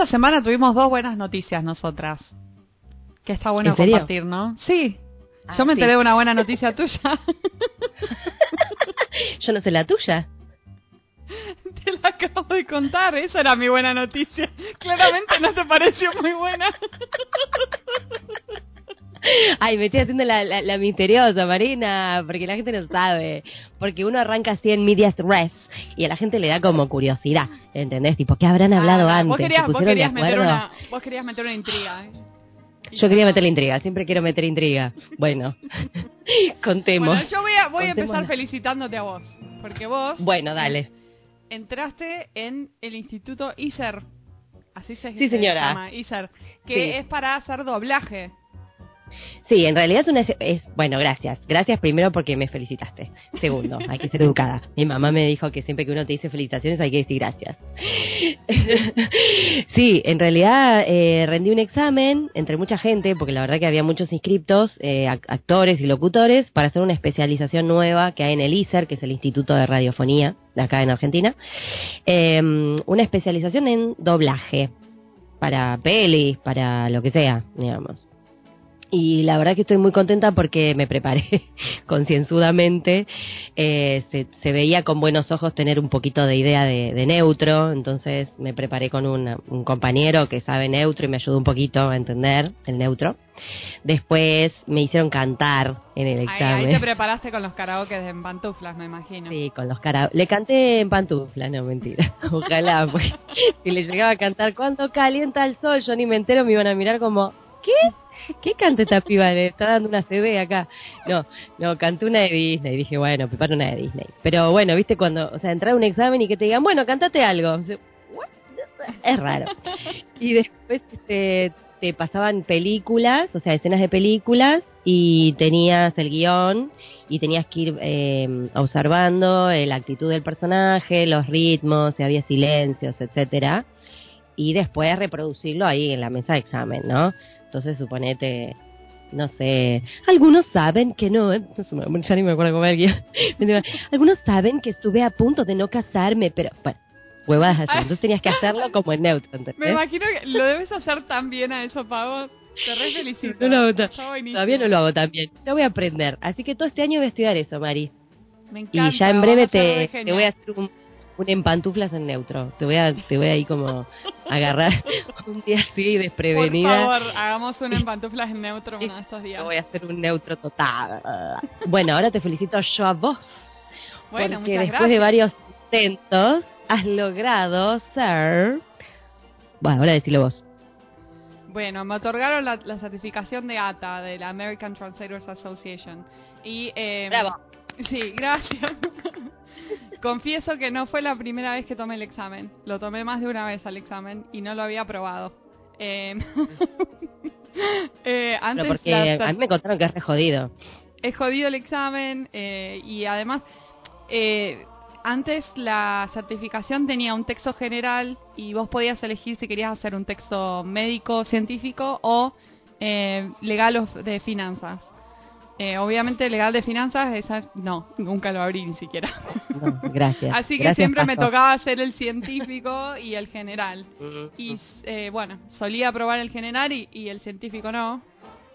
esta semana tuvimos dos buenas noticias nosotras. Que está bueno compartir, ¿no? Sí. Ah, Yo me sí. enteré de una buena noticia tuya. Yo no sé la tuya. Te la acabo de contar. Esa era mi buena noticia. Claramente no te pareció muy buena. Ay, me estoy haciendo la, la, la misteriosa, Marina, porque la gente no sabe. Porque uno arranca así en medias res y a la gente le da como curiosidad, ¿entendés? Tipo, ¿qué habrán hablado Ah, antes? Vos querías, ¿Se vos querías meter una, vos querías meter una intriga. ¿eh? Yo quería meter la intriga, siempre quiero meter intriga. Bueno, contemos. Bueno, yo voy a, voy a empezar felicitándote a vos. Porque vos Bueno, dale. entraste en el Instituto ISER. Así se, Sí, se señora. llama, ISER. Que Sí. es para hacer doblaje. Sí, en realidad es una... Es, bueno, gracias. Gracias primero porque me felicitaste. Segundo, hay que ser educada. Mi mamá me dijo que siempre que uno te dice felicitaciones hay que decir gracias. sí, en realidad eh, rendí un examen entre mucha gente, porque la verdad que había muchos inscriptos, eh, ac- actores y locutores, para hacer una especialización nueva que hay en el ISER, que es el Instituto de Radiofonía, acá en Argentina. Eh, una especialización en doblaje, para pelis, para lo que sea, digamos. Y la verdad que estoy muy contenta porque me preparé concienzudamente. Eh, se, se veía con buenos ojos tener un poquito de idea de, de neutro, entonces me preparé con una- un compañero que sabe neutro y me ayudó un poquito a entender el neutro. Después me hicieron cantar en el Ahí, examen. ahí te preparaste con los karaoke en pantuflas, me imagino. Sí, con los cara... Le canté en pantufla, no, mentira. Ojalá, pues. Si le llegaba a cantar, cuando calienta el sol, yo ni me entero, me iban a mirar como, ¿qué? ¿Qué canta esta piba? Le está dando una CD acá. No, no, canté una de Disney. Dije, bueno, preparo una de Disney. Pero bueno, viste, cuando, o sea, entrar a un examen y que te digan, bueno, cantate algo. Es raro. Y después este, te pasaban películas, o sea, escenas de películas, y tenías el guion, y tenías que ir eh, observando la actitud del personaje, los ritmos, si había silencios, etcétera, y después reproducirlo ahí en la mesa de examen, ¿no? Entonces suponete, no sé, algunos saben que no, eh, ya ni me acuerdo cómo era algunos saben que estuve a punto de no casarme, pero bueno, huevadas así, entonces tenías que hacerlo como en neutro, ¿entendés? Me imagino que lo debes hacer tan bien a eso, Pavo. Te re felicito. No. Todavía no lo hago tan bien. Ya voy a aprender. Así que todo este año voy a estudiar eso, Mari. Me Y encanta, ya en breve te, te voy a hacer un, un en pantuflas en neutro. Te voy a, te voy a ir como agarrar un día así Por desprevenida. favor, hagamos un en pantuflas en neutro uno de estos días. Voy a hacer un neutro total. Bueno, ahora te felicito yo a vos. Bueno, porque después gracias. de varios intentos has logrado ser... Bueno, ahora decilo vos. Bueno, me otorgaron la, la certificación de ATA, de la American Translators Association. Y, eh, Bravo. Sí, gracias. Confieso que no fue la primera vez que tomé el examen. Lo tomé más de una vez al examen y no lo había aprobado. Eh, eh, antes Pero porque la- a mí me contaron que es re jodido. he jodido el examen eh, y además eh, antes la certificación tenía un texto general y vos podías elegir si querías hacer un texto médico, científico o eh, legal o de finanzas. Eh, obviamente legal de finanzas, esa no, nunca lo abrí ni siquiera. No, gracias. Así que Gracias, siempre me tocaba hacer el científico y el general. Y eh, bueno, solía probar el general y, y el científico no.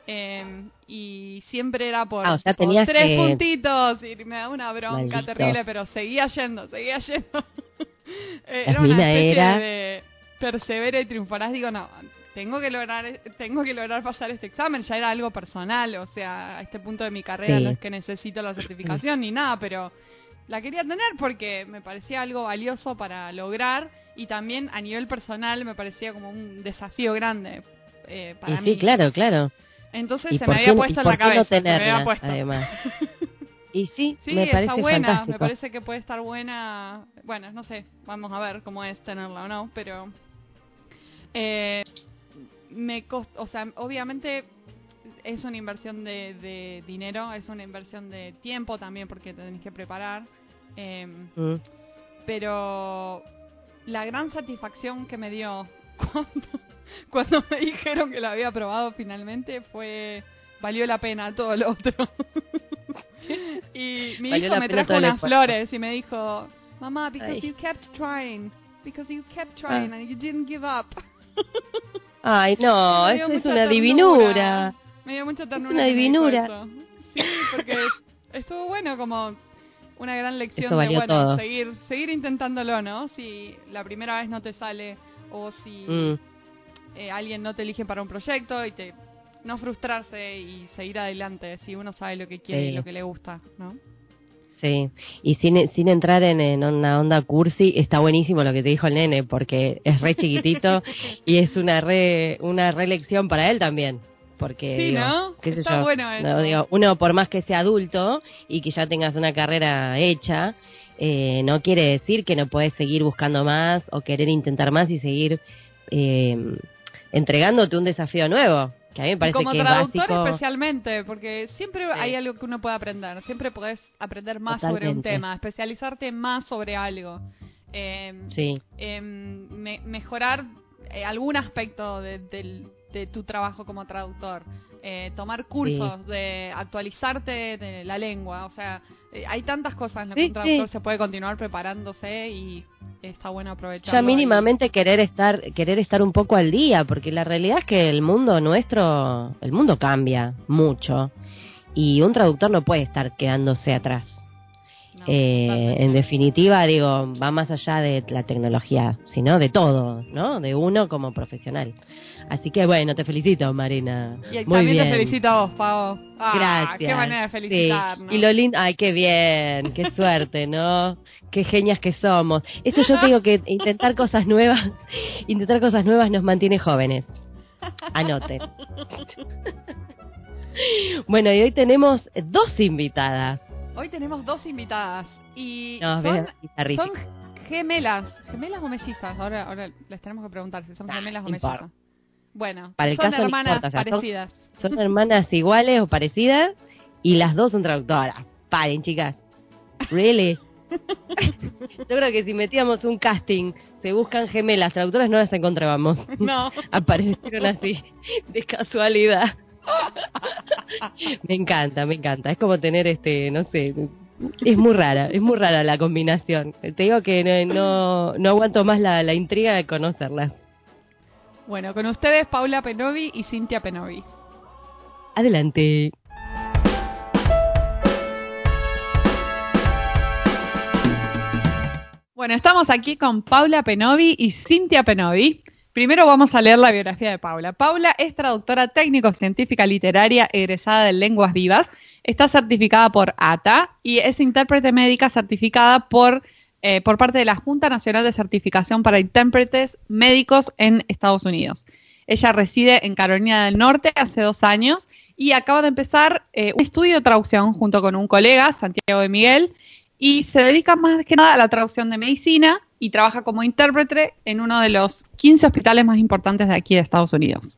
Eh, y siempre era por, Ah, o sea, por tenías tres que- puntitos y me da una bronca Malditos. terrible, pero seguía yendo, seguía yendo. Eh, era una especie era- de persevera y triunfarás. Digo, no, tengo que lograr tengo que lograr pasar este examen. Ya era algo personal, o sea, a este punto de mi carrera Sí. no es que necesito la certificación ni nada, pero la quería tener porque me parecía algo valioso para lograr y también a nivel personal me parecía como un desafío grande eh, para Y mí. sí, claro, claro. Entonces ¿Y se me había puesto en la cabeza. se me había tenerla, puesto. además? Y sí, Sí, me parece está buena, fantástico. me parece que puede estar buena. Bueno, no sé, vamos a ver cómo es tenerla o no, pero eh, me costó, o sea, obviamente es una inversión de, de dinero, es una inversión de tiempo también porque te tenés que preparar, eh, Mm. pero la gran satisfacción que me dio cuando, cuando me dijeron que lo había aprobado finalmente fue valió la pena todo lo otro. y mi Valió hijo la me trajo unas flores y me dijo, mamá, because Ay. you kept trying, because you kept trying Ah. and you didn't give up. Ay, no, eso es una ternura. divinura. Me dio mucha ternura. una me dijo divinura. Sí, porque estuvo bueno como una gran lección Eso de bueno, todo. seguir seguir intentándolo, ¿no? Si la primera vez no te sale o si Mm, eh, alguien no te elige para un proyecto y te no frustrarse y seguir adelante si uno sabe lo que quiere y lo que le gusta, ¿no? Sí, y sin, sin entrar en, en una onda cursi, está buenísimo lo que te dijo el nene, porque es re chiquitito y es una re, una re lección para él también. Porque, Sí, digo, ¿no? qué sé Está yo, bueno eso. no, digo, uno por más que sea adulto y que ya tengas una carrera hecha, eh, no quiere decir que no puedes seguir buscando más o querer intentar más y seguir eh, entregándote un desafío nuevo. Que a mí me Y parece como que es traductor básico. especialmente, porque siempre hay algo que uno puede aprender, siempre podés aprender más sobre un tema, especializarte más sobre algo, eh, Sí, em, me- mejorar eh, algún aspecto de tu trabajo como traductor, eh, tomar cursos, de actualizarte de la lengua, o sea, eh, hay tantas cosas en las que Sí, un traductor sí. se puede continuar preparándose y está bueno aprovecharlo. ya y- mínimamente querer estar querer estar un poco al día, porque la realidad es que el mundo nuestro, el mundo cambia mucho y un traductor no puede estar quedándose atrás. Eh, en definitiva, digo, va más allá de la tecnología, sino de todo, ¿no? De uno como profesional. Así que bueno, te felicito, Marina. Y Muy también bien. te felicito a vos, Pavo. Ah, Gracias. Qué manera de Sí. felicitarnos. Y lo lindo, ay, qué bien, qué suerte, ¿no? Qué genias que somos. Esto yo te digo que intentar cosas nuevas, intentar cosas nuevas nos mantiene jóvenes. Anote. Bueno, y hoy tenemos dos invitadas. Hoy tenemos dos invitadas y No, son, son gemelas. ¿Gemelas o mellizas? Ahora, ahora les tenemos que preguntar si son Ah, gemelas o no importa. mellizas. Bueno, Para el son caso hermanas importa, o sea, son- parecidas. Son hermanas iguales o parecidas y las dos son traductoras. Paren, chicas. Really? Yo creo que si metíamos un casting, se buscan gemelas, traductoras no las encontrábamos. No. Aparecieron así, de casualidad. Me encanta, me encanta. Es como tener este, no sé, es muy rara, es muy rara la combinación. Te digo que no, no, no aguanto más la, la intriga de conocerlas. Bueno, con ustedes Paula Penovi y Cintia Penovi. Adelante. Bueno, estamos aquí con Paula Penovi y Cintia Penovi. Primero vamos a leer la biografía de Paula. Paula es traductora técnico-científica literaria egresada de Lenguas Vivas, está certificada por ATA y es intérprete médica certificada por, eh, por parte de la Junta Nacional de Certificación para Intérpretes Médicos en Estados Unidos. Ella reside en Carolina del Norte hace dos años y acaba de empezar eh, un estudio de traducción junto con un colega, Santiago de Miguel, y se dedica más que nada a la traducción de medicina y trabaja como intérprete en uno de los 15 hospitales más importantes de aquí de Estados Unidos.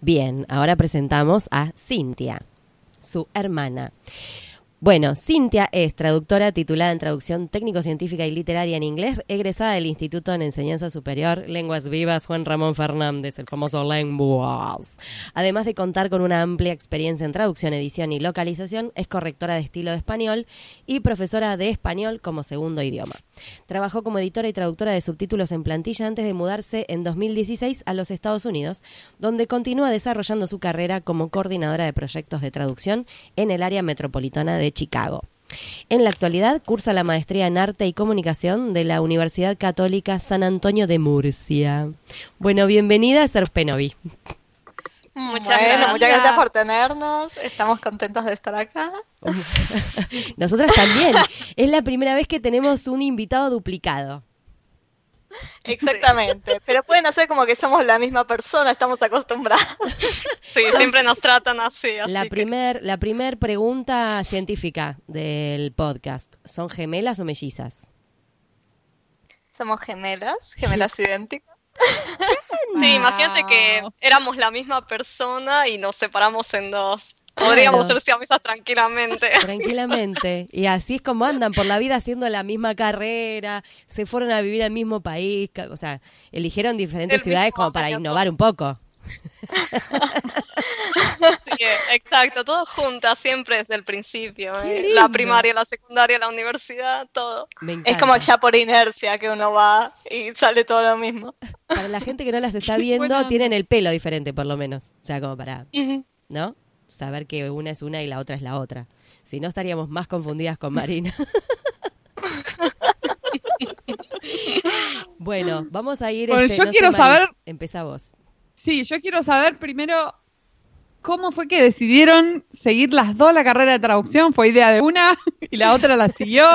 Bien, ahora presentamos a Cintia, su hermana. Bueno, Cintia es traductora titulada en traducción técnico-científica y literaria en inglés, egresada del Instituto en Enseñanza Superior Lenguas Vivas Juan Ramón Fernández, el famoso Lenguas. Además de contar con una amplia experiencia en traducción, edición y localización, es correctora de estilo de español y profesora de español como segundo idioma. Trabajó como editora y traductora de subtítulos en plantilla antes de mudarse en 2016 a los Estados Unidos, donde continúa desarrollando su carrera como coordinadora de proyectos de traducción en el área metropolitana de Chicago. En la actualidad cursa la maestría en arte y comunicación de la Universidad Católica San Antonio de Murcia. Bueno, bienvenida a Ser Penovi. Muchas bueno, gracias. muchas gracias por tenernos. Estamos contentos de estar acá. Nosotras también. Es la primera vez que tenemos un invitado duplicado. Exactamente. Pero pueden hacer como que somos la misma persona, estamos acostumbrados. Sí, siempre nos tratan así. así La que- primer, la primer pregunta científica del podcast. ¿Son gemelas o mellizas? Somos gemelas, gemelas idénticas. Sí, imagínate que éramos la misma persona y nos separamos en dos. Podríamos Claro. ser siamesas tranquilamente. Tranquilamente. Y así es como andan por la vida haciendo la misma carrera, se fueron a vivir al mismo país, o sea, eligieron diferentes El ciudades como para innovar un poco. Sí, exacto, todo juntas, siempre desde el principio. Eh. La primaria, la secundaria, la universidad, todo. Es como ya por inercia que uno va y sale todo lo mismo. Para la gente que no las está viendo, tienen el pelo diferente por lo menos. O sea, como para, ¿no? Saber que una es una y la otra es la otra. Si no, estaríamos más confundidas con Marina. bueno, vamos a ir... Bueno, este, yo no quiero saber- Empezá vos. Sí, yo quiero saber primero cómo fue que decidieron seguir las dos la carrera de traducción. ¿Fue idea de una y la otra la siguió?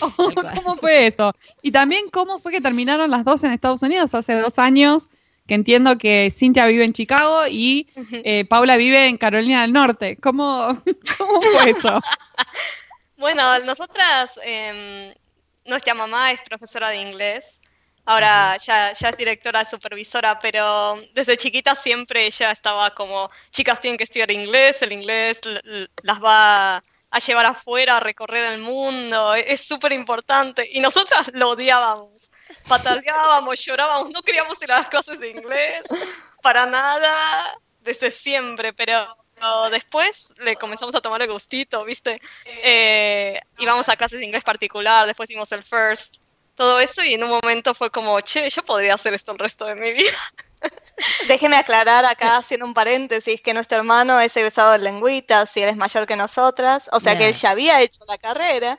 ¿O cual. ¿Cómo fue eso? Y también cómo fue que terminaron las dos en Estados Unidos hace dos años, que entiendo que Cintia vive en Chicago y eh, Paula vive en Carolina del Norte. ¿Cómo, cómo fue eso? Bueno, nosotras, em, nuestra mamá es profesora de inglés. Ahora ya, ya es directora supervisora, pero desde chiquita siempre ella estaba como, chicas tienen que estudiar inglés, el inglés las va a llevar afuera, a recorrer el mundo, e- es súper importante. Y nosotras lo odiábamos, pataleábamos, llorábamos, no queríamos ir a las clases de inglés, para nada, desde siempre, pero después le comenzamos a tomar el gustito, ¿viste? Eh, íbamos a clases de inglés particular, después hicimos el first, todo eso, y en un momento fue como, che, yo podría hacer esto el resto de mi vida. Déjeme aclarar acá, haciendo un paréntesis, que nuestro hermano es egresado de lengüitas y él es mayor que nosotras, o sea que Ya. él ya había hecho la carrera.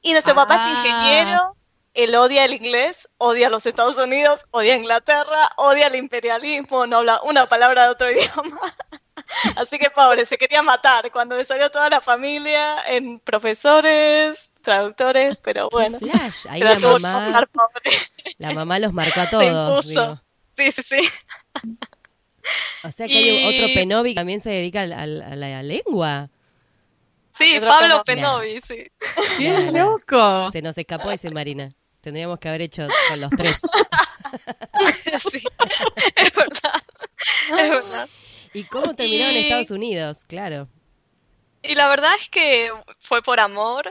Y nuestro papá Ah. es ingeniero, él odia el inglés, odia los Estados Unidos, odia Inglaterra, odia el imperialismo, no habla una palabra de otro idioma. Así que pobre, se quería matar cuando le salió toda la familia en profesores, traductores, pero bueno. Flash. Ahí Pero la mamá, pasar, pobre. la mamá los marcó a todos. digo. Sí, sí, sí. O sea que hay otro Penovi que también se dedica al- al- a la lengua. Sí, Pablo Penovi. Sí. ¡Qué loco! Se nos escapó ese Marina. Tendríamos que haber hecho con los tres. sí. Es verdad. Es verdad. ¿Y cómo terminaron en Estados Unidos? Claro. Y la verdad es que fue por amor.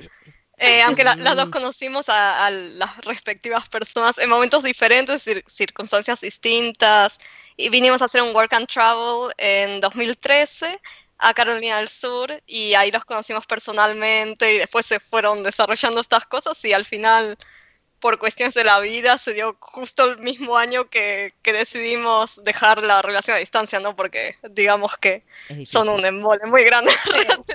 Eh, aunque la- las Mm. dos conocimos a, a las respectivas personas en momentos diferentes, cir- circunstancias distintas, y vinimos a hacer un work and travel en 2013 a Carolina del Sur, y ahí los conocimos personalmente, y después se fueron desarrollando estas cosas, y al final, por cuestiones de la vida, se dio justo el mismo año que, que decidimos dejar la relación a distancia, ¿no? Porque digamos que son un embole muy grande.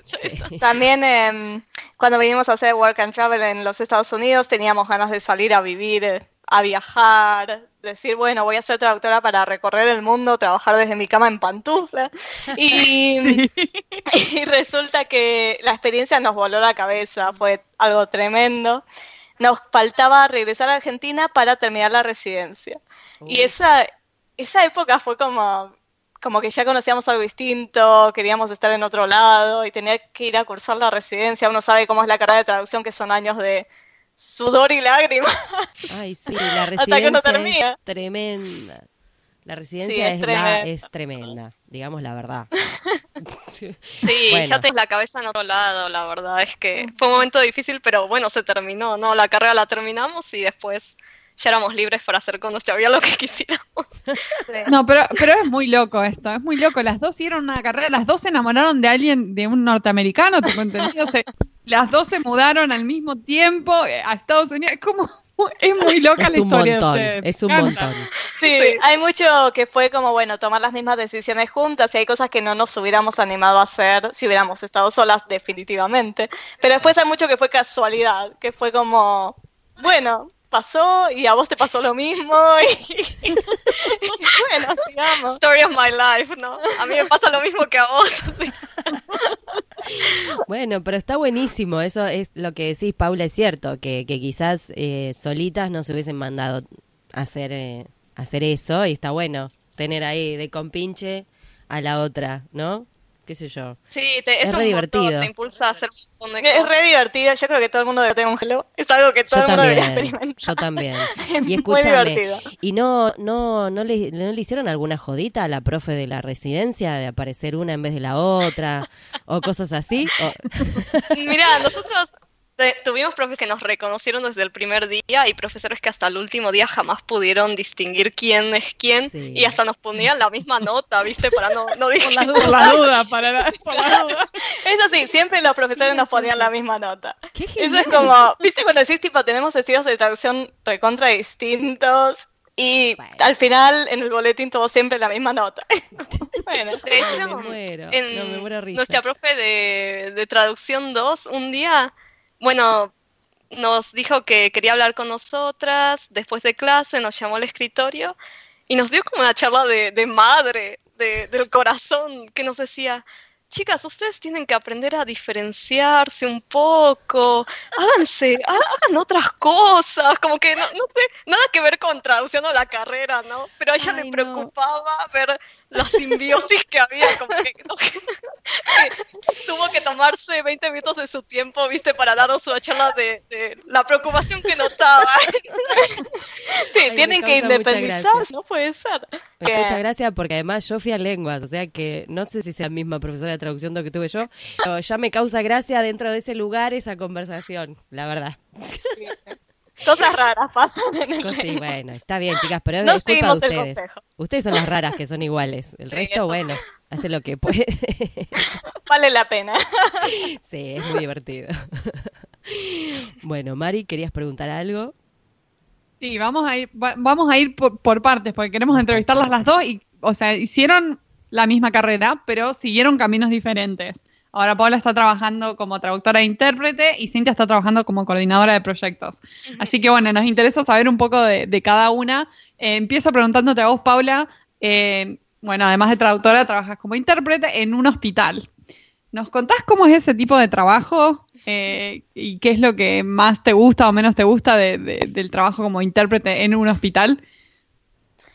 Sí. También em, cuando vinimos a hacer Work and Travel en los Estados Unidos teníamos ganas de salir a vivir, eh, a viajar, decir, bueno, voy a ser traductora para recorrer el mundo, trabajar desde mi cama en pantufla. Y, y resulta que la experiencia nos voló la cabeza, fue algo tremendo. Nos faltaba regresar a Argentina para terminar la residencia. Y esa, esa época fue como, como que ya conocíamos algo distinto, queríamos estar en otro lado y tenía que ir a cursar la residencia. Uno sabe cómo es la carrera de traducción, que son años de sudor y lágrimas. Ay, sí, la Hasta que uno residencia termina. es tremenda. La residencia Sí, es es, la- tremenda. es tremenda, digamos la verdad. Sí, Bueno. ya tenés la cabeza en otro lado, la verdad es que fue un momento difícil, pero bueno, se terminó, ¿no? La carrera la terminamos y después ya éramos libres para hacer con nuestra vida lo que quisiéramos. No, pero, pero es muy loco esto, es muy loco. Las dos hicieron una carrera, las dos se enamoraron de alguien, de un norteamericano, tengo entendido. Se- las dos se mudaron al mismo tiempo eh, a Estados Unidos. Es como, es muy loca Es la un historia. montón, es un montón. Sí, hay mucho que fue como, bueno, tomar las mismas decisiones juntas y hay cosas que no nos hubiéramos animado a hacer si hubiéramos estado solas definitivamente. Pero después hay mucho que fue casualidad, que fue como, bueno, pasó y a vos te pasó lo mismo y, y bueno, sigamos. Story of my life, ¿no? A mí me pasa lo mismo que a vos. Bueno, pero está buenísimo, eso es lo que decís, Paula, es cierto, que, que quizás eh, solitas no se hubiesen mandado hacer, eh, hacer eso y está bueno tener ahí de compinche a la otra, ¿no? ¿Qué sé yo? Sí, te, Es es, re divertido. motor, te impulsa a hacer un montón de Es re divertido, yo creo que todo el mundo debe tener un hello, es algo que todo Yo el mundo también, experimentar. yo también. Y escúchame. ¿y no, no, no, le, no le hicieron alguna jodita a la profe de la residencia de aparecer una en vez de la otra o cosas así? O- Mira, nosotros te- tuvimos profes que nos reconocieron desde el primer día y profesores que hasta el último día jamás pudieron distinguir quién es quién Sí. y hasta nos ponían la misma nota, ¿viste? Para no, no dije- Por la duda, para la, por la duda. Eso sí, siempre los profesores nos ponían la misma nota. Qué Eso es como, ¿viste cuando decís tipo tenemos estilos de traducción recontra distintos? Y Bueno. al final en el boletín todo siempre la misma nota. bueno, De hecho, me muero, en no me muero risa. nuestra profe de, de traducción 2, un día, bueno, nos dijo que quería hablar con nosotras, después de clase nos llamó al escritorio y nos dio como una charla de, madre, de- del corazón, que nos decía, chicas, ustedes tienen que aprender a diferenciarse un poco, háganse, ha- hagan otras cosas, como que no, no sé, nada que ver con traducción o la carrera, ¿no? Pero a ella Ay, le no. preocupaba ver la simbiosis que había, como que, no, que tuvo que tomarse 20 minutos de su tiempo, viste, para darnos una charla de, de la preocupación que notaba. sí, Ay, tienen que independizarse, no puede ser. Me Que- da mucha gracia porque además yo fui a lenguas, o sea que no sé si sea la misma profesora de traducción que tuve yo, pero ya me causa gracia dentro de ese lugar esa conversación, la verdad. Cosas raras pasan en el Sí, bueno, está bien, chicas, pero No es culpa de ustedes. Ustedes son las raras que son iguales. El Sí, resto, eso. bueno, hace lo que puede. Vale la pena. sí, es muy divertido. bueno, Mari, ¿querías preguntar algo? Sí, vamos a ir, va- vamos a ir por, por partes, porque queremos entrevistarlas las dos y, o sea, hicieron la misma carrera, pero siguieron caminos diferentes. Ahora Paula está trabajando como traductora e intérprete y Cintia está trabajando como coordinadora de proyectos. Así que bueno, nos interesa saber un poco de, de cada una. Eh, empiezo preguntándote a vos, Paula. eh, bueno, además de traductora, trabajas como intérprete en un hospital. ¿Nos contás cómo es ese tipo de trabajo eh, y qué es lo que más te gusta o menos te gusta de- de- del trabajo como intérprete en un hospital?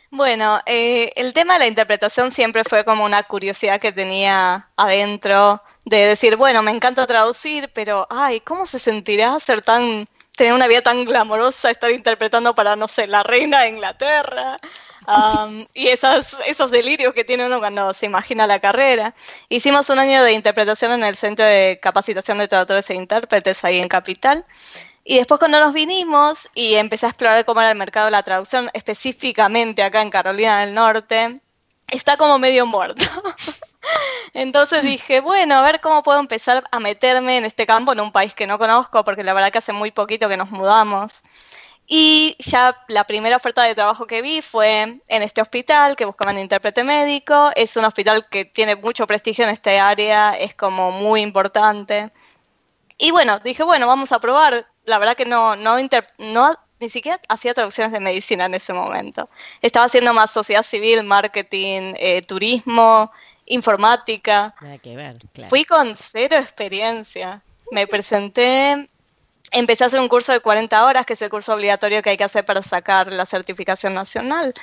Bueno, eh, el tema de la interpretación siempre fue como una curiosidad que tenía adentro de decir, bueno, me encanta traducir, pero, ay, ¿cómo se sentirá ser tan, tener una vida tan glamorosa, estar interpretando para, no sé, la reina de Inglaterra? Am, y esas, esos delirios que tiene uno cuando se imagina la carrera. Hicimos un año de interpretación en el Centro de Capacitación de Traductores e Intérpretes ahí en Capital. Y después cuando nos vinimos y empecé a explorar cómo era el mercado de la traducción, específicamente acá en Carolina del Norte, está como medio muerto. Entonces dije, bueno, a ver cómo puedo empezar a meterme en este campo en un país que no conozco, porque la verdad que hace muy poquito que nos mudamos. Y ya la primera oferta de trabajo que vi fue en este hospital que buscaban intérprete médico. Es un hospital que tiene mucho prestigio en este área, es como muy importante. Y bueno, dije, bueno, vamos a probar. La verdad que no, no, no ni siquiera hacía traducciones de medicina en ese momento. Estaba haciendo más sociedad civil, marketing, eh, turismo, informática. Nada que ver, claro. Fui con cero experiencia. Me presenté, empecé a hacer un curso de 40 horas, que es el curso obligatorio que hay que hacer para sacar la certificación nacional.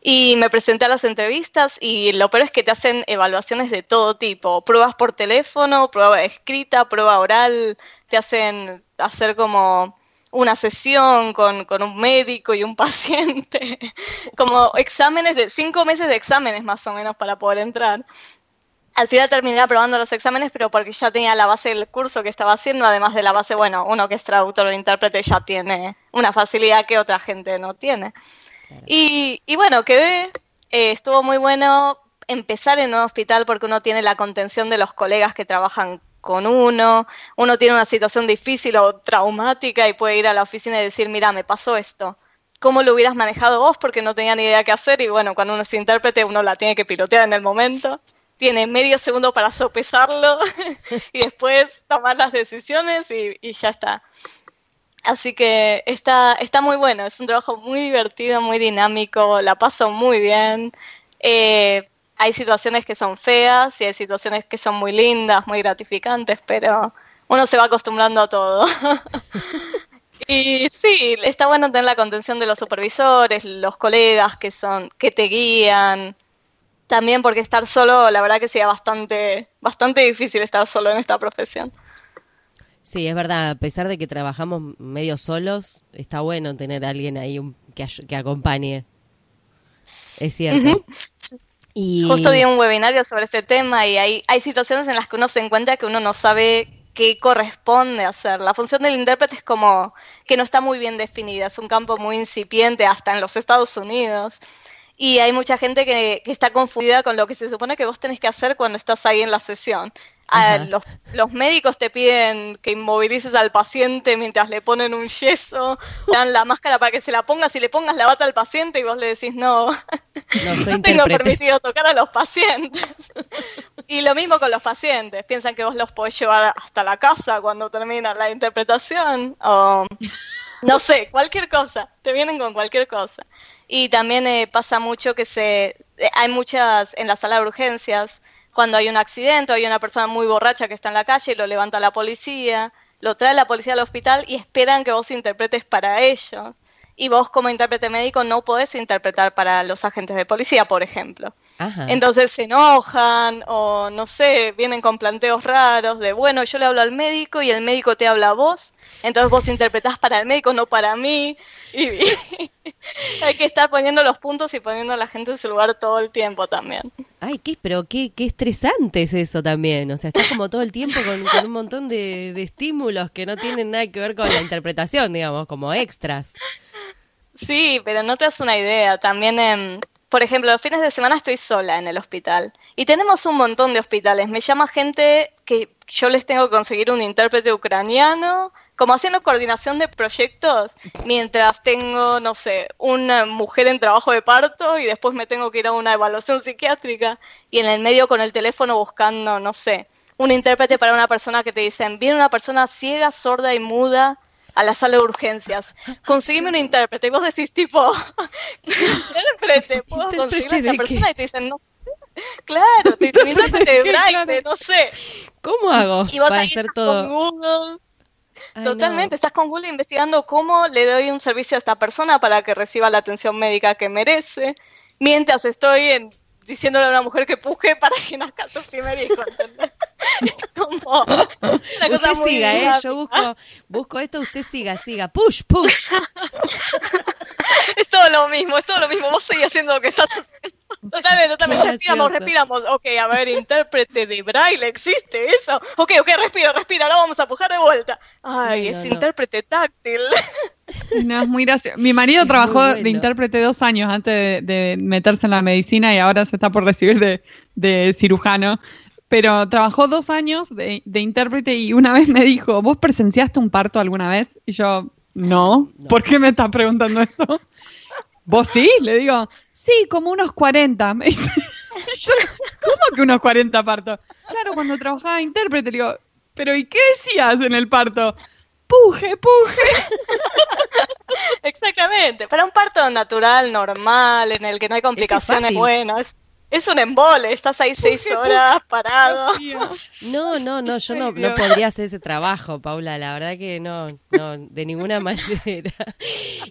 Y me presenté a las entrevistas y lo peor es que te hacen evaluaciones de todo tipo, pruebas por teléfono, prueba escrita, prueba oral, te hacen hacer como una sesión con, con un médico y un paciente, como exámenes de cinco meses de exámenes más o menos para poder entrar. Al final terminé aprobando los exámenes, pero porque ya tenía la base del curso que estaba haciendo, además de la base, bueno, uno que es traductor o intérprete ya tiene una facilidad que otra gente no tiene. Y, y bueno, quedé, eh, estuvo muy bueno empezar en un hospital porque uno tiene la contención de los colegas que trabajan con uno, uno tiene una situación difícil o traumática y puede ir a la oficina y decir, mira, me pasó esto. ¿Cómo lo hubieras manejado vos? Porque no tenía ni idea qué hacer y bueno, cuando uno es intérprete uno la tiene que pilotear en el momento. Tiene medio segundo para sopesarlo y después tomar las decisiones y, ya está. Así que está, está muy bueno, es un trabajo muy divertido, muy dinámico, la paso muy bien. Eh, hay situaciones que son feas y hay situaciones que son muy lindas, muy gratificantes, pero uno se va acostumbrando a todo. y sí, está bueno tener la contención de los supervisores, los colegas que son, que te guían. También porque estar solo, la verdad que sería bastante, bastante difícil estar solo en esta profesión. Sí, es verdad, a pesar de que trabajamos medio solos, está bueno tener a alguien ahí un- que, que acompañe. Es cierto. Y Justo di un webinario sobre este tema y hay, hay situaciones en las que uno se encuentra que uno no sabe qué corresponde hacer. La función del intérprete es como que no está muy bien definida, es un campo muy incipiente hasta en los Estados Unidos. Y hay mucha gente que, que está confundida con lo que se supone que vos tenés que hacer cuando estás ahí en la sesión. Ah, los, los, médicos te piden que inmovilices al paciente mientras le ponen un yeso, te dan la máscara para que se la pongas y le pongas la bata al paciente y vos le decís no, no, tengo permitido tocar a los pacientes. y lo mismo con los pacientes, piensan que vos los podés llevar hasta la casa cuando termina la interpretación o no sé, cualquier cosa, te vienen con cualquier cosa. Y también eh, pasa mucho que se eh, hay muchas en la sala de urgencias cuando hay un accidente hay una persona muy borracha que está en la calle, lo levanta la policía, lo trae la policía al hospital y esperan que vos interpretes para ellos y vos como intérprete médico no podés interpretar para los agentes de policía, por ejemplo. Entonces se enojan o no sé, vienen con planteos raros de, bueno, yo le hablo al médico y el médico te habla a vos, entonces vos interpretás para el médico, no para mí. Y, hay que estar poniendo los puntos y poniendo a la gente en su lugar todo el tiempo también. Ay, qué, pero qué, qué estresante es eso también. O sea, estás como todo el tiempo con, un montón de, de estímulos que no tienen nada que ver con la interpretación, digamos, como extras. Sí, pero no te das una idea. También, en, por ejemplo, los fines de semana estoy sola en el hospital. Y tenemos un montón de hospitales. Me llama gente que yo les tengo que conseguir un intérprete ucraniano, como haciendo coordinación de proyectos, mientras tengo, no sé, una mujer en trabajo de parto y después me tengo que ir a una evaluación psiquiátrica y en el medio con el teléfono buscando, no sé, un intérprete para una persona que te dicen, viene una persona ciega, sorda y muda a la sala de urgencias. Conseguime un intérprete. Y vos decís, tipo, intérprete, ¿puedo conseguir a esta persona? Y te dicen, no sé. Claro, te dicen intérprete de braille, no sé. ¿Cómo hago y vos para hacer todo? Con Google. Totalmente, estás con Google investigando cómo le doy un servicio a esta persona para que reciba la atención médica que merece, mientras estoy en, diciéndole a una mujer que puje para que nazca su primer hijo, ¿entendés? como usted siga, ¿eh? Yo busco, busco esto, usted siga, siga. Push, push. es todo lo mismo, es todo lo mismo. Vos seguís haciendo lo que estás haciendo. Totalmente, totalmente. Respiramos, respiramos. Ok, a ver, intérprete de braille, ¿existe eso? Ok, ok, respira, respira. Ahora vamos a pujar de vuelta. Ay, es intérprete táctil. No, es muy gracioso. Mi marido trabajó de intérprete dos años antes de, meterse en la medicina y ahora se está por recibir de, de cirujano pero trabajó dos años de, intérprete y una vez me dijo, ¿vos presenciaste un parto alguna vez? Y yo, no, ¿por qué me estás preguntando esto? ¿Vos sí? Le digo, sí, como unos 40. Me dice, ¿cómo que unos 40 partos? Claro, cuando trabajaba de intérprete, le digo, ¿pero y qué decías en el parto? Puje, puje. Exactamente, para un parto natural, normal, en el que no hay complicaciones buenas. Es un embole, estás ahí seis horas parado. No, no, no, yo no, no, podría hacer ese trabajo, Paula, la verdad que no, no, de ninguna manera.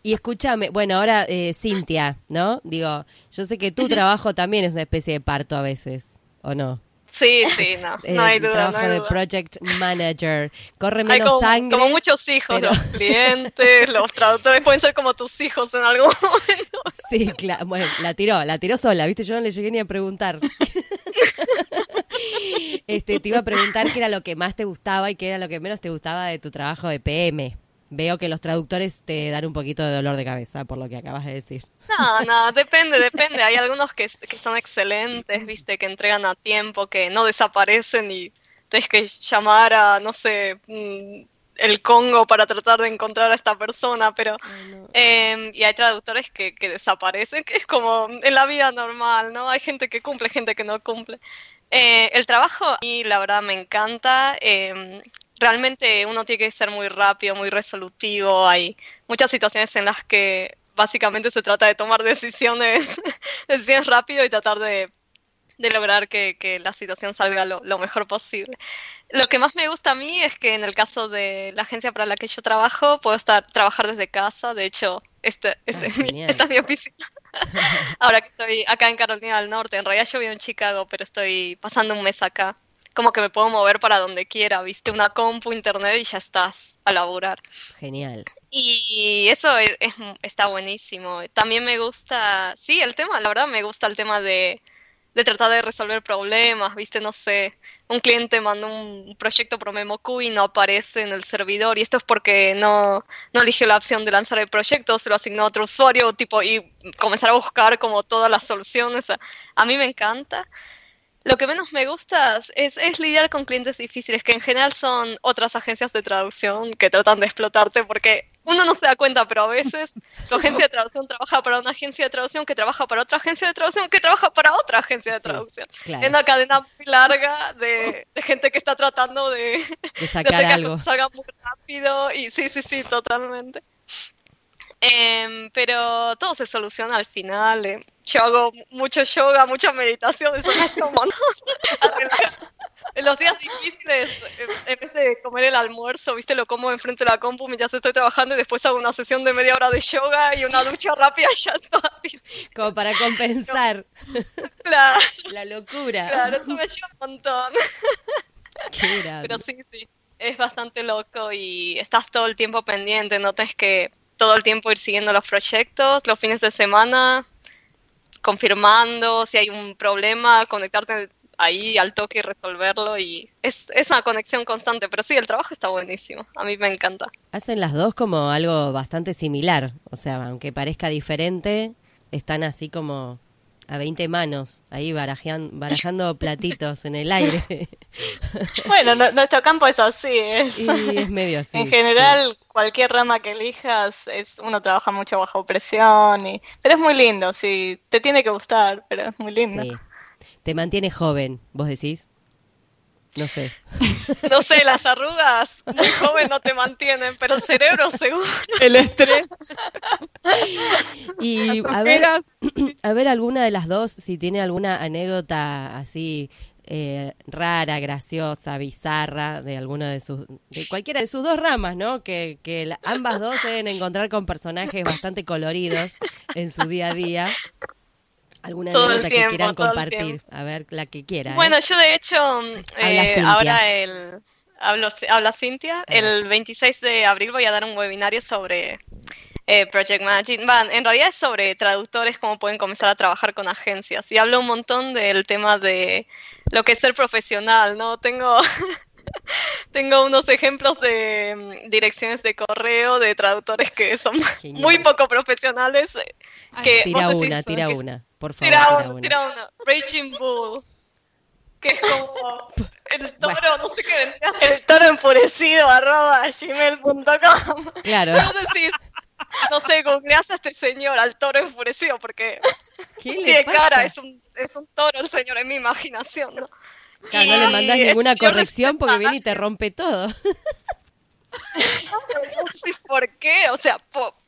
Y escúchame, bueno, ahora eh, Cintia, ¿no? Digo, yo sé que tu trabajo también es una especie de parto a veces, ¿o no? Sí, sí, no, no hay duda. Trabajo de project manager. Corre menos como, sangre. Como muchos hijos, los clientes, los traductores pueden ser como tus hijos en algún momento. Sí, claro. Bueno, la tiró, la tiró sola, ¿viste? Yo no le llegué ni a preguntar. este, te iba a preguntar qué era lo que más te gustaba y qué era lo que menos te gustaba de tu trabajo de PM. Veo que los traductores te dan un poquito de dolor de cabeza por lo que acabas de decir. No, no, depende, depende. Hay algunos que, son excelentes, viste, que entregan a tiempo, que no desaparecen y tienes que llamar a, no sé, mm, el Congo para tratar de encontrar a esta persona, pero... Em, y hay traductores que, que desaparecen, que es como en la vida normal, ¿no? Hay gente que cumple, gente que no cumple. Eh, el trabajo a la verdad me encanta. Eh, realmente uno tiene que ser muy rápido, muy resolutivo. Hay muchas situaciones en las que básicamente se trata de tomar decisiones, decisiones rápido y tratar de, lograr que, la situación salga lo, mejor posible. Lo que más me gusta a mí es que en el caso de la agencia para la que yo trabajo, puedo estar trabajar desde casa. De hecho, este, este ah, esta es mi oficina. Ahora que estoy acá en Carolina del Norte, en realidad yo vivo en Chicago, pero estoy pasando un mes acá como que me puedo mover para donde quiera, viste una compu, internet y ya estás a laburar. Genial. Y eso es, está buenísimo. También me gusta, sí, el tema, la verdad me gusta el tema de, de tratar de resolver problemas, viste, no sé, un cliente mandó un proyecto Promemoku y no aparece en el servidor y esto es porque no, no eligió la opción de lanzar el proyecto, se lo asignó a otro usuario, tipo, y comenzar a buscar como todas las soluciones. A mí me encanta. Lo que menos me gusta es, es, lidiar con clientes difíciles, que en general son otras agencias de traducción que tratan de explotarte, porque uno no se da cuenta, pero a veces tu agencia de traducción trabaja para una agencia de traducción que trabaja para otra agencia de traducción que trabaja para otra agencia de traducción. Es una cadena muy larga de, gente que está tratando de, de sacar algo. salga muy rápido y sí, sí, sí, totalmente. Em, pero todo se soluciona al final. Eh. Yo hago mucho yoga, mucha meditación, eso me ayuda En los días difíciles, en vez de comer el almuerzo, viste, lo como enfrente de la compu mientras estoy trabajando y después hago una sesión de media hora de yoga y una ducha rápida y ya está. Como para compensar claro, la locura. Claro, eso me ayuda un montón. Pero sí, sí, es bastante loco y estás todo el tiempo pendiente, no tenés que todo el tiempo ir siguiendo los proyectos, los fines de semana, confirmando si hay un problema, conectarte ahí al toque y resolverlo y es, una conexión constante, pero sí, el trabajo está buenísimo, a mí me encanta. Hacen las dos como algo bastante similar, o sea, aunque parezca diferente, están así como a 20 manos, ahí barajando platitos en el aire. bueno, nuestro campo es así. Es, es medio así. En general, cualquier rama que elijas, es, uno trabaja mucho bajo presión, y, pero es muy lindo, sí, te tiene que gustar, pero es muy lindo. Sí. Te mantiene joven, vos decís. No sé. No sé, las arrugas muy joven no te mantienen, pero el cerebro seguro. El estrés. Y a ver, a ver alguna de las dos, si tiene alguna anécdota así eh, rara, graciosa, bizarra de alguna de sus, de cualquiera de sus dos ramas, ¿no? Que, que ambas dos deben encontrar con personajes bastante coloridos en su día a día. ¿Alguna anécdota que quieran compartir? A ver, la que quieran. Bueno, yo de hecho, eh, ahora el, hablo, habla Cintia, el 26 de abril voy a dar un webinario sobre eh, Project Management. en realidad es sobre traductores, cómo pueden comenzar a trabajar con agencias. Y hablo un montón del tema de lo que es ser profesional, ¿no? Tengo... Tengo unos ejemplos de mm, direcciones de correo de traductores que son muy poco profesionales. Eh, que tira una, tira una. Por favor, tira, tira una. Raging Bull. Que es como el toro, no sé qué vendría El toro enfurecido, arroba gmail.com. Claro. No decís, no sé, googleás a este señor, al toro enfurecido, porque ¿Qué le tiene cara, es un, es un toro el señor en mi imaginación, ¿no? Claro, no le mandas ninguna corrección porque viene y te rompe todo. ¿Por qué? O sea,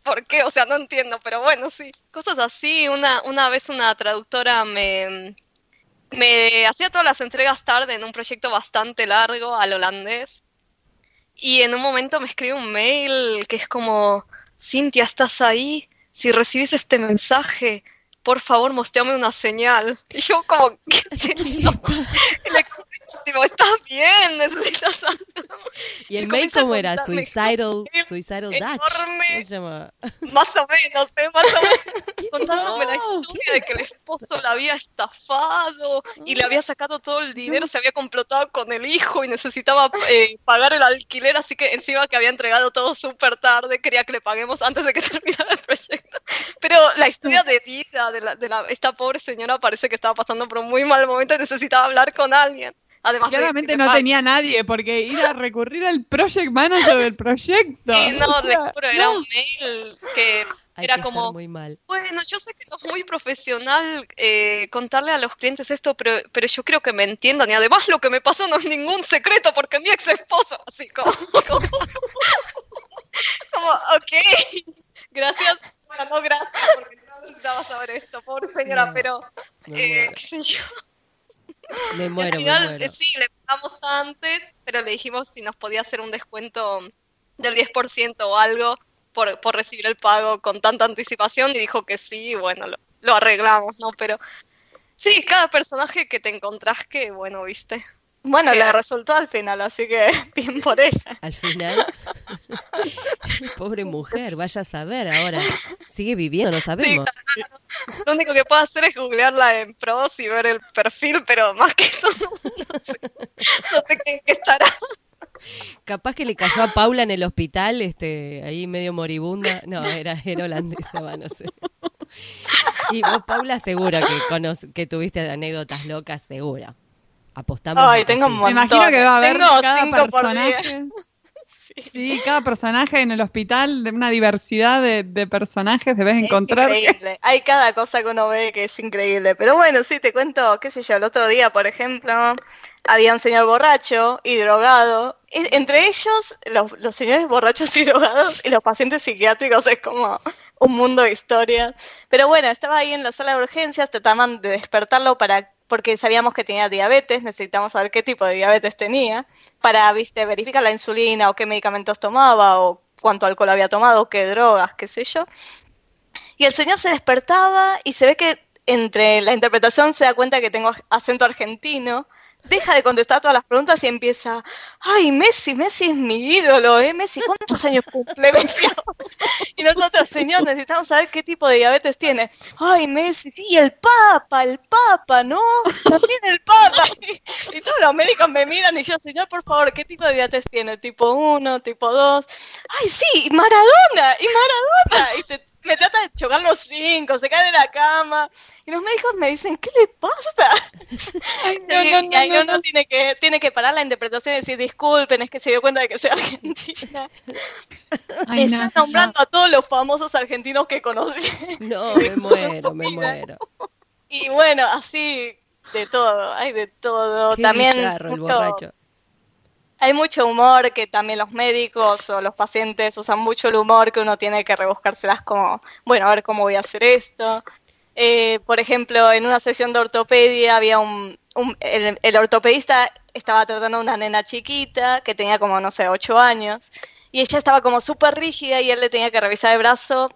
¿por, qué? O sea, no entiendo, pero bueno, sí. Cosas así. Una, una vez una traductora me, me hacía todas las entregas tarde en un proyecto bastante largo al holandés. Y en un momento me escribe un mail que es como, Cintia, ¿estás ahí? Si recibes este mensaje, por favor, mostréame una señal. Y yo como, ¿qué? tipo, ¿estás bien? ¿Necesitas algo? ¿Y el mail cómo era? Suicidal, suicidal Dutch. Más o menos, ¿eh? Más o menos. Contándome la historia de que el esposo la había estafado y le había sacado todo el dinero, se había complotado con el hijo y necesitaba eh, pagar el alquiler, así que encima que había entregado todo súper tarde, quería que le paguemos antes de que terminara el proyecto. Pero la historia de vida de, la, de la, esta pobre señora parece que estaba pasando por un muy mal momento y necesitaba hablar con alguien. Además Claramente no tenía nadie, porque ir a recurrir al project manager del proyecto. Sí, no, te juro, era un mail que era como, muy mal. bueno, yo sé que no es muy profesional eh, contarle a los clientes esto, pero, pero yo creo que me entiendan. Y además lo que me pasó no es ningún secreto, porque mi ex esposo, así como, como, ok, gracias, bueno, no gracias, porque no necesitaba saber esto, pobre señora, pero, eh, qué sé yo. Me muero, sí, le pagamos antes, pero le dijimos si nos podía hacer un descuento del 10% o algo por, por recibir el pago con tanta anticipación y dijo que sí, bueno, lo, lo arreglamos, ¿no? Pero sí, cada personaje que te encontrás que, bueno, viste. Bueno, le resultó al final, así que bien por ella. Al final. Pobre mujer, vaya a saber ahora. Sigue viviendo, no sabemos. Lo único que puedo hacer es googlearla en pros y ver el perfil, pero más que eso no, sé, no sé qué, estará. Capaz que le cayó a Paula en el hospital, este, ahí medio moribunda. No, era, era holandesa, no sé. Y vos, Paula, seguro que, que tuviste anécdotas locas, segura. Apostamos. Ay, tengo un montón. Me imagino que va a haber cada personaje. Sí, cada personaje en el hospital, de una diversidad de, personajes debes encontrar. increíble. Hay cada cosa que uno ve que es increíble. Pero bueno, sí, te cuento, qué sé yo, el otro día, por ejemplo, había un señor borracho y drogado. Entre ellos, los, los señores borrachos y drogados y los pacientes psiquiátricos es como un mundo de historias. Pero bueno, estaba ahí en la sala de urgencias, trataban de despertarlo para porque sabíamos que tenía diabetes, necesitamos saber qué tipo de diabetes tenía, para ¿viste, verificar la insulina o qué medicamentos tomaba o cuánto alcohol había tomado, qué drogas, qué sé yo. Y el señor se despertaba y se ve que entre la interpretación se da cuenta que tengo acento argentino deja de contestar todas las preguntas y empieza, ay, Messi, Messi es mi ídolo, ¿eh? Messi, ¿cuántos años cumple Messi? y nosotros, señor, necesitamos saber qué tipo de diabetes tiene. Ay, Messi, sí, el Papa, el Papa, ¿no? También el Papa. Y, todos los médicos me miran y yo, señor, por favor, ¿qué tipo de diabetes tiene? ¿Tipo 1, tipo 2? Ay, sí, Maradona, y Maradona. Y te me trata de chocar los cinco, se cae de la cama. Y los médicos me dicen, ¿qué le pasa? y, ahí uno tiene que, tiene que parar la interpretación y decir, disculpen, es que se dio cuenta de que soy argentina. Ay, Está nombrando a todos los famosos argentinos que conocí. No, me muero, me muero. Y bueno, así de todo, hay de todo. También el borracho hay mucho humor que también los médicos o los pacientes usan mucho el humor que uno tiene que rebuscárselas como, bueno, a ver cómo voy a hacer esto. Eh, por ejemplo, en una sesión de ortopedia había un, el, ortopedista estaba tratando a una nena chiquita que tenía como, no sé, ocho años y ella estaba como súper rígida y él le tenía que revisar el brazo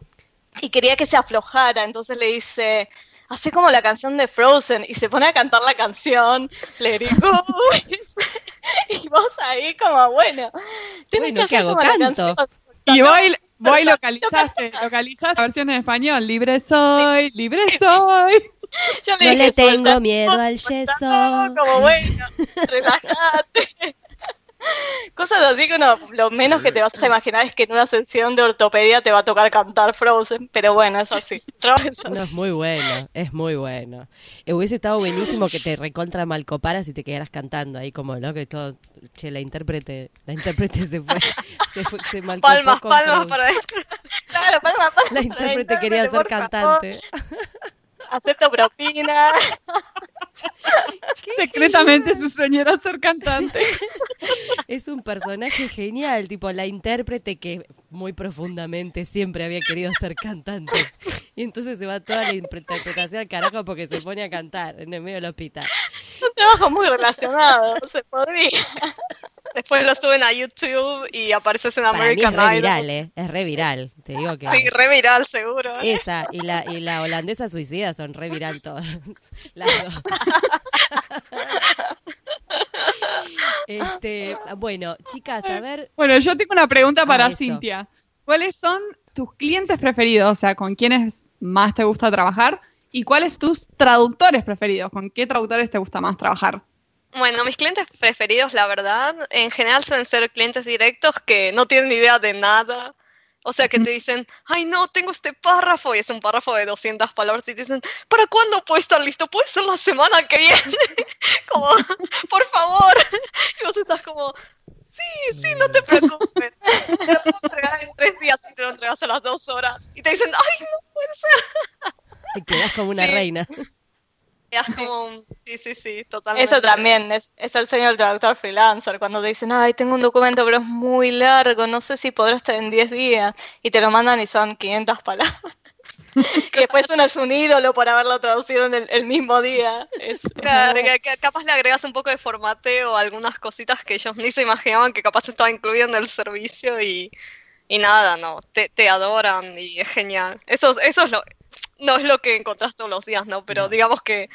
y quería que se aflojara, entonces le dice, hace como la canción de Frozen y se pone a cantar la canción, le digo, y vos ahí como, bueno, tienes que hacer como la canción. Y voy, voy localizaste, localizaste la versión en español, libre soy, libre soy. Yo le no le tengo miedo al yeso. Como bueno, relájate. Cosas así que uno, lo menos que te vas a imaginar es que en una sesión de ortopedia te va a tocar cantar Frozen, pero bueno, es así. No, es muy bueno, es muy bueno. Eh, hubiese estado buenísimo que te recontra malcoparas y te quedaras cantando ahí como, ¿no? Que todo, che, la intérprete, la intérprete se fue, se, fue, se malcopó Palmas, palmas para. Claro, palmas, palmas. La intérprete quería ser cantante. acepto propina. Secretamente su sueño era ser cantante. Es un personaje genial, tipo la intérprete que muy profundamente siempre había querido ser cantante. Y entonces se va toda la interpretación al carajo porque se pone a cantar en el medio del hospital. Un trabajo muy relacionado, se podría. Después lo suben a YouTube y apareces en American Idol. es re viral, ¿eh? Es re viral, te digo que... Sí, re viral, seguro. ¿eh? Esa y la, y la holandesa suicida son re viral todas. Este, bueno, chicas, a ver... Bueno, yo tengo una pregunta para ah, Cintia. ¿Cuáles son tus clientes preferidos? O sea, ¿con quiénes más te gusta trabajar? ¿Y cuáles tus traductores preferidos? ¿Con qué traductores te gusta más trabajar? Bueno, mis clientes preferidos, la verdad, en general suelen ser clientes directos que no tienen idea de nada. O sea, que te dicen, ay, no, tengo este párrafo, y es un párrafo de 200 palabras, y te dicen, ¿para cuándo puede estar listo? ¿Puede ser la semana que viene? como, por favor. Y vos estás como, sí, sí, no te preocupes. Te lo puedo entregar en tres días y te lo entregas a las dos horas. Y te dicen, ay, no puede ser. Y quedas como una reina. Es como Sí, sí, sí, totalmente. Eso también es, es el sueño del traductor freelancer, cuando te dicen, ay, tengo un documento, pero es muy largo, no sé si podrá estar en 10 días, y te lo mandan y son 500 palabras. y después uno es un ídolo por haberlo traducido en el, mismo día. Es, claro, capaz le agregas un poco de formateo, algunas cositas que ellos ni se imaginaban que capaz estaba incluido en el servicio y, y nada, no, te, te adoran y es genial. Eso, eso es lo, no es lo que encontrás todos los días, ¿no? Pero digamos que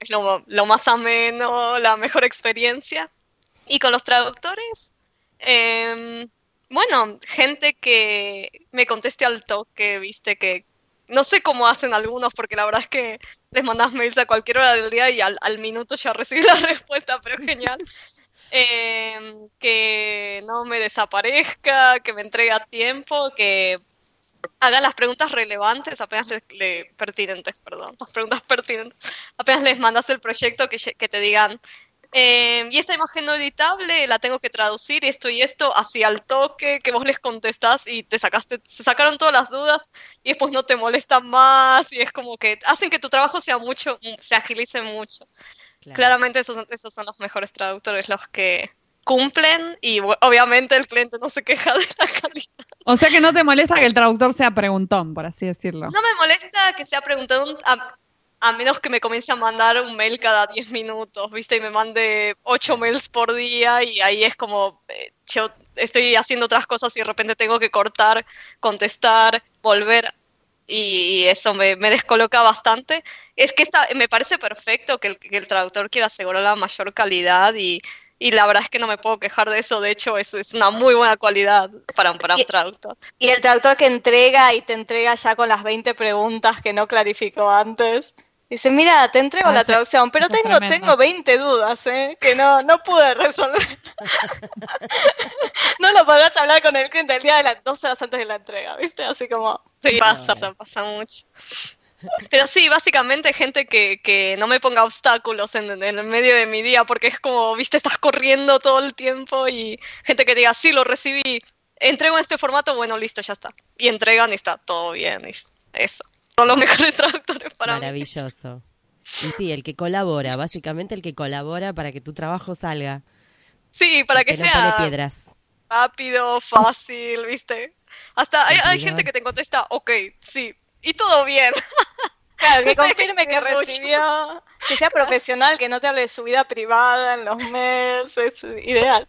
es lo, más ameno, la mejor experiencia. Y con los traductores, em, bueno, gente que me conteste al toque, viste, que no sé cómo hacen algunos, porque la verdad es que les mandas mails a cualquier hora del día y al, al minuto ya recibí la respuesta, pero genial. Em, que no me desaparezca, que me entregue a tiempo, que haga las preguntas relevantes, apenas le, pertinentes, perdón, las preguntas pertinentes, apenas les mandas el proyecto que, que te digan, em, y esta imagen no editable la tengo que traducir, esto y esto, así al toque, que vos les contestás y te sacaste, se sacaron todas las dudas y después no te molestan más y es como que hacen que tu trabajo sea mucho, se agilice mucho. Claramente esos, esos son los mejores traductores, los que cumplen y obviamente el cliente no se queja de la calidad. O sea que no te molesta que el traductor sea preguntón, por así decirlo. No me molesta que sea preguntón, a, menos que me comience a mandar un mail cada 10 minutos, ¿viste? Y me mande 8 mails por día y ahí es como, eh, yo estoy haciendo otras cosas y de repente tengo que cortar, contestar, volver y eso me, descoloca bastante. Es que esta, me parece perfecto que el, traductor quiera asegurar la mayor calidad y, la verdad es que no me puedo quejar de eso. De hecho, es, es una muy buena cualidad para, para un traductor. Y el traductor que entrega y te entrega ya con las 20 preguntas que no clarificó antes. Dice, mira, te entrego la traducción, pero tengo, tengo 20 dudas, ¿eh? Que no, no pude resolver. no lo podrás hablar con el cliente el día de las dos horas antes de la entrega, ¿viste? Así como, sí, pasa, pasa mucho. Pero sí, básicamente gente que, que no me ponga obstáculos en, en, el medio de mi día, porque es como, viste, estás corriendo todo el tiempo y gente que diga, sí, lo recibí, entrego en este formato, bueno, listo, ya está. Y entregan y está todo bien, y eso son los mejores traductores para Maravilloso. Y sí, el que colabora, básicamente el que colabora para que tu trabajo salga. Sí, para que, sea piedras. rápido, fácil, ¿viste? Hasta hay, gente que te contesta, ok, sí, y todo bien. Claro, que confirme que recibió, que sea profesional, que no te hable de su vida privada en los meses, ideal.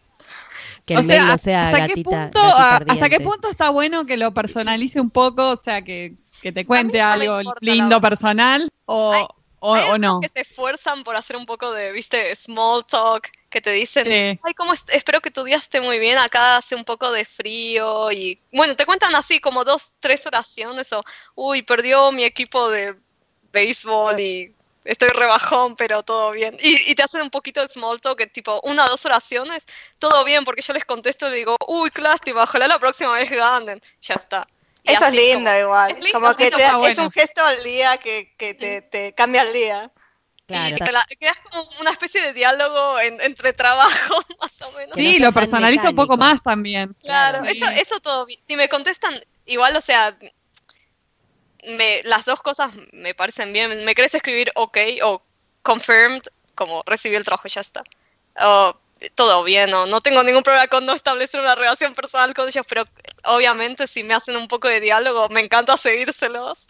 Que el o sea, hasta qué punto, ¿Hasta qué punto está bueno que lo personalice un poco? O sea, que que te cuente algo lindo personal o, o, no. que se esfuerzan por hacer un poco de, viste, small talk, que te dicen, ay, cómo espero que tu día esté muy bien, acá hace un poco de frío y, bueno, te cuentan así como dos, tres oraciones o, uy, perdió mi equipo de béisbol y estoy rebajón, pero todo bien. Y, te hacen un poquito de small talk, tipo, una o dos oraciones, todo bien, porque yo les contesto y le digo, uy, qué lástima, ojalá la próxima vez ganen. Ya está. Eso es lindo igual. como que es un gesto al día que, que te, te, cambia el día. Claro. Y creas como una especie de diálogo entre trabajo, más o menos. Sí, lo personaliza un poco más también. Claro, Eso, eso todo. Si me contestan, igual, o sea, me, las dos cosas me parecen bien. Me querés escribir ok o confirmed, como recibí el trabajo, ya está. O todo bien, no, no tengo ningún problema con no establecer una relación personal con ellos, pero obviamente si me hacen un poco de diálogo, me encanta seguírselos.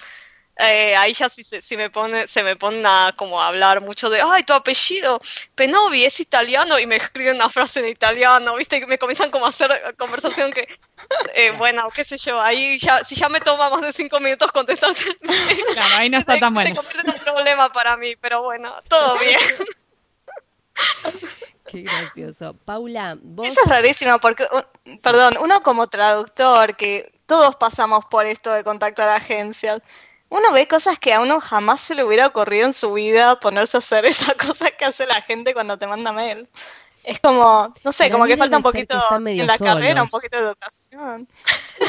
Eh, ahí ya si, si, me pone, se me pone a como hablar mucho de, ay, tu apellido, Penovi, es italiano, y me escriben una frase en italiano, viste, y me comienzan como a hacer conversación que, eh, bueno, qué sé yo, ahí ya, si ya me toma más de cinco minutos contestar, claro, ahí no está tan bueno. Se convierte en un problema para mí, pero bueno, todo bien. Qué gracioso. Paula, vos... Eso es rarísimo porque, perdón, uno como traductor, que todos pasamos por esto de contactar agencias, uno ve cosas que a uno jamás se le hubiera ocurrido en su vida ponerse a hacer esa cosa que hace la gente cuando te manda mail es como, no sé, como que falta un poquito en la carrera, un poquito de educación.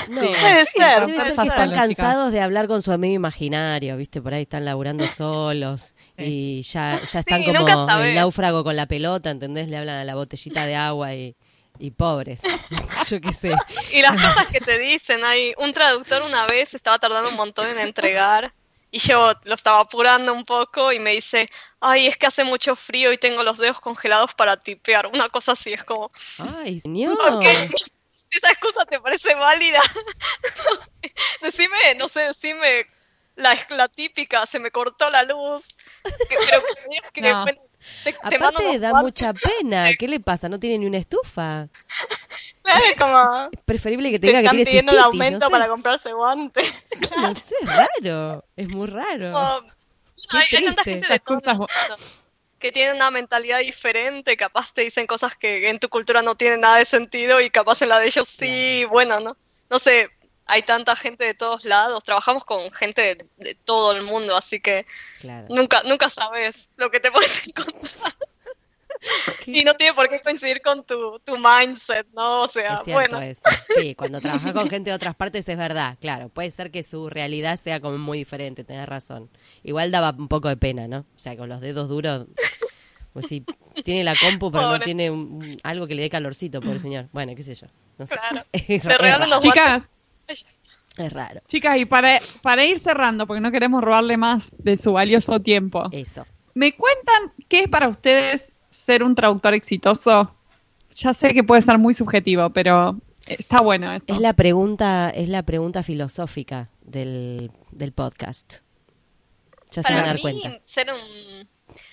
No, puede ser. Debe que están cansados de hablar con su amigo imaginario, ¿viste? Por ahí están laburando solos y ya, ya están como el náufrago con la pelota, ¿entendés? Le hablan a la botellita de agua y, y pobres, yo qué sé. Y las cosas que te dicen, hay un traductor una vez estaba tardando un montón en entregar y yo lo estaba apurando un poco y me dice, ay, es que hace mucho frío y tengo los dedos congelados para tipear. Una cosa así, es como... Ay, señor. esa excusa te parece válida. decime, no sé, decime la, la típica, se me cortó la luz. Que, pero que no. te, Aparte da mucha pena. ¿Qué le pasa? ¿No tiene ni una estufa? Es como... Es preferible que te, diga que pidiendo el aumento para comprarse guantes. no sé, es raro. Es muy raro. hay, tanta gente de que tienen una mentalidad diferente, capaz te dicen cosas que en tu cultura no tienen nada de sentido y capaz en la de ellos sí, bueno, no, no sé, hay tanta gente de todos lados, trabajamos con gente de, de todo el mundo, así que Claro. nunca, nunca sabes lo que te puedes encontrar. Y no tiene por qué coincidir con tu, tu mindset, ¿no? O sea, Es cierto bueno, eso. Sí, cuando trabajas con gente de otras partes es verdad, claro. Puede ser que su realidad sea como muy diferente, tenés razón. Igual daba un poco de pena, ¿no? O sea, con los dedos duros. Pues sí, tiene la compu, pero no tiene un- un- algo que le dé calorcito, pobre señor. Bueno, qué sé yo. No sé. Claro. Te es regalan los Chicas, es raro. chicas, y para, para ir cerrando, porque no queremos robarle más de su valioso tiempo, Eso. ¿me cuentan qué es para ustedes ser un traductor exitoso? Ya sé que puede ser muy subjetivo, pero está bueno esto. Es la pregunta, es la pregunta filosófica del, del podcast. Ya se van a Para dar mí, cuenta. ser un,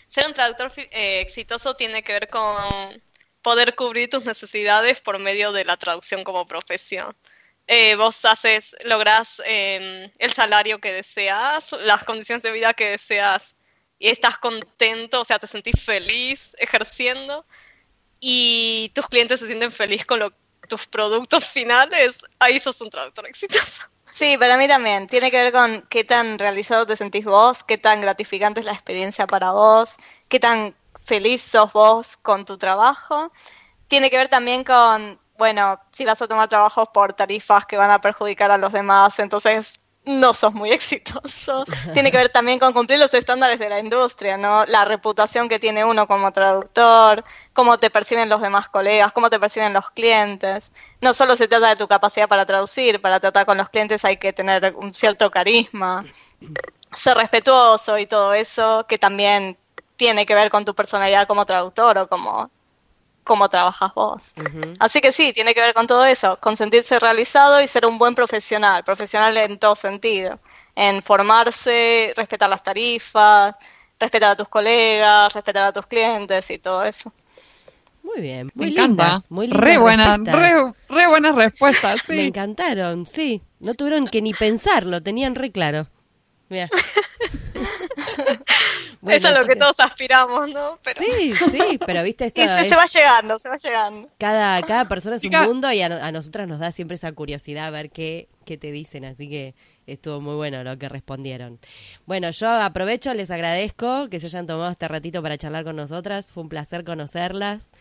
ser un traductor eh, exitoso tiene que ver con poder cubrir tus necesidades por medio de la traducción como profesión. Eh, vos haces, lográs eh, el salario que deseas, las condiciones de vida que deseas y estás contento, o sea, te sentís feliz ejerciendo y tus clientes se sienten felices con lo- tus productos finales, ahí sos un traductor exitoso. Sí, para mí también. Tiene que ver con qué tan realizado te sentís vos, qué tan gratificante es la experiencia para vos, qué tan feliz sos vos con tu trabajo. Tiene que ver también con, bueno, si vas a tomar trabajos por tarifas que van a perjudicar a los demás, entonces no sos muy exitoso. Tiene que ver también con cumplir los estándares de la industria, ¿no? La reputación que tiene uno como traductor, cómo te perciben los demás colegas, cómo te perciben los clientes. No solo se trata de tu capacidad para traducir, para tratar con los clientes hay que tener un cierto carisma, ser respetuoso y todo eso, que también tiene que ver con tu personalidad como traductor o como cómo trabajas vos. Así que sí, tiene que ver con todo eso, con sentirse realizado y ser un buen profesional, profesional en todo sentido, en formarse, respetar las tarifas, respetar a tus colegas, respetar a tus clientes y todo eso. Muy bien, Me muy encanta. lindas, muy lindas re, buenas, respuestas. re, re buenas respuestas. Me Sí. encantaron, sí. No tuvieron que ni pensarlo, tenían re claro. Mira. Eso es lo que todos aspiramos, ¿no? Pero Sí, sí, pero viste esto Y se, es- se va llegando, se va llegando. cada, cada persona es un Chica- mundo y a, a nosotras nos da siempre esa curiosidad a ver qué, qué te dicen, así que estuvo muy bueno lo que respondieron. Bueno, yo aprovecho, les agradezco que se hayan tomado este ratito para charlar con nosotras, fue un placer conocerlas,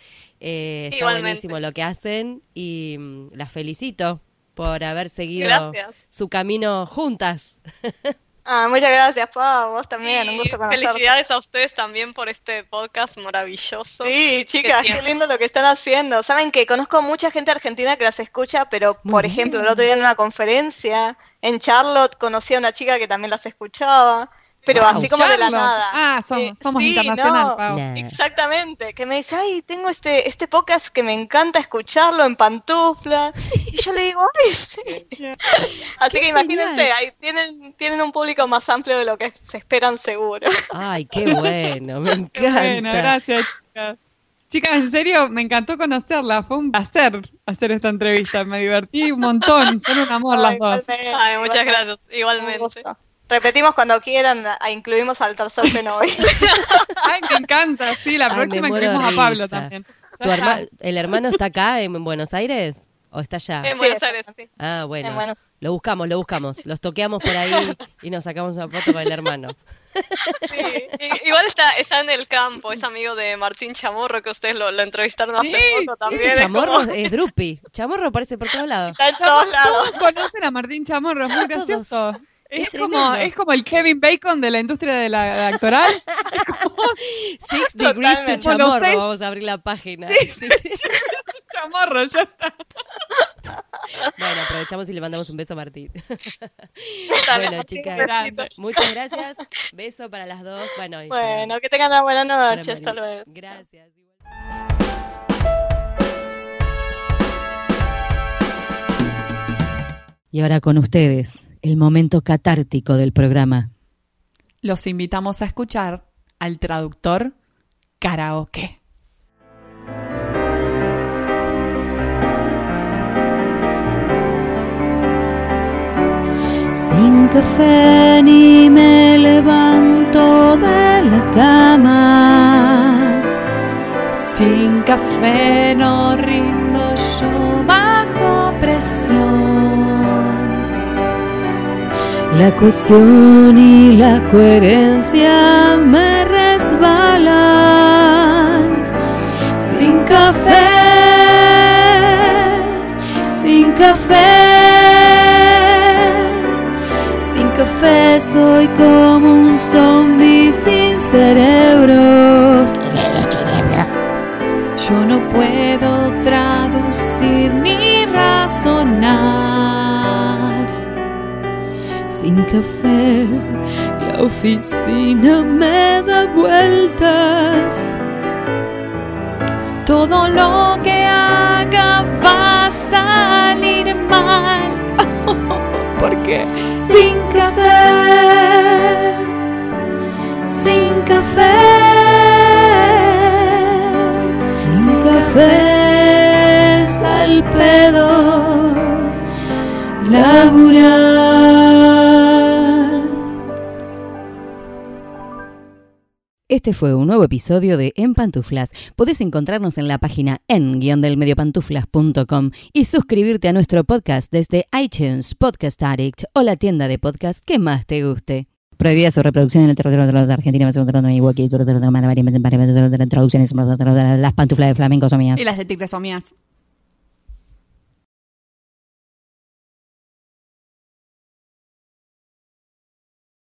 eh, está Igualmente. buenísimo lo que hacen y mm, las felicito por haber seguido Gracias. su camino juntas. Ah, muchas gracias, Pau, vos también, un gusto conocerte. felicidades a ustedes también por este podcast maravilloso. Sí, chicas, qué lindo lo que están haciendo. Saben que conozco mucha gente argentina que las escucha, pero Muy por bien. ejemplo, el otro día en una conferencia en Charlotte conocí a una chica que también las escuchaba, pero Wow. así como de la nada. Ah, somos, Eh, somos sí, internacional, no. Pau. Nah. Exactamente, que me dice, ay, tengo este, este podcast que me encanta escucharlo en pantufla. Y yo le digo, ay, sí. Así que imagínense, genial. ahí tienen, tienen un público más amplio de lo que se esperan seguro. Ay, qué bueno, me Qué encanta. bueno, gracias, chicas. Chicas, en serio, me encantó conocerla. Fue un placer hacer esta entrevista. Me divertí un montón. Son un amor las dos. Ay, muchas gracias, igualmente. Repetimos cuando quieran, incluimos al tercer fenómeno. Ay, me encanta. Sí, la Ay, próxima incluimos a Pablo también. Ya ¿Tu está. herma- ¿El hermano está acá en Buenos Aires? ¿O está allá? En Sí, Buenos Aires, sí. Ah, bueno. En Buenos- Lo buscamos, lo buscamos. Los toqueamos por ahí y nos sacamos una foto con el hermano. Sí, Igual está, está en el campo, es amigo de Martín Chamorro, que ustedes lo, lo entrevistaron hace Sí, poco también. Ese es chamorro como- es Drupi. Chamorro aparece por todos lados. Está en Todos, todos lados. todos conocen a Martín Chamorro, es muy Todos. Es Es, como, es como el Kevin Bacon de la industria de la, de la actoral. Six Degrees to. Chamorro. Bueno, seis- Vamos a abrir la página. Sí, sí. Chamorro, ya está. Bueno, aprovechamos y le mandamos un beso a Martín. Bueno, chicas. Muchas gracias. Beso para las dos. Bueno, y para- Bueno, que tengan una buena noche. Hasta luego. Gracias. Y ahora con ustedes, el momento catártico del programa. Los invitamos a escuchar al traductor karaoke. Sin café ni me levanto de la cama. Sin café no rindo yo bajo presión. La cuestión y la coherencia me resbalan. Sin café, sin café, sin café soy como un zombie sin cerebros. Yo no puedo café, la oficina me da vueltas. Todo lo que haga va a salir mal. Porque sin café, sin café, sin café. es al pedo Este fue un nuevo episodio de En Pantuflas. Podés encontrarnos en la página en-mediopantuflas.com y suscribirte a nuestro podcast desde iTunes, Podcast Addict o la tienda de podcast que más te guste. Prohibida su reproducción en el territorio de Argentina, traducciones, las pantuflas de flamenco son mías. Y las de tigres.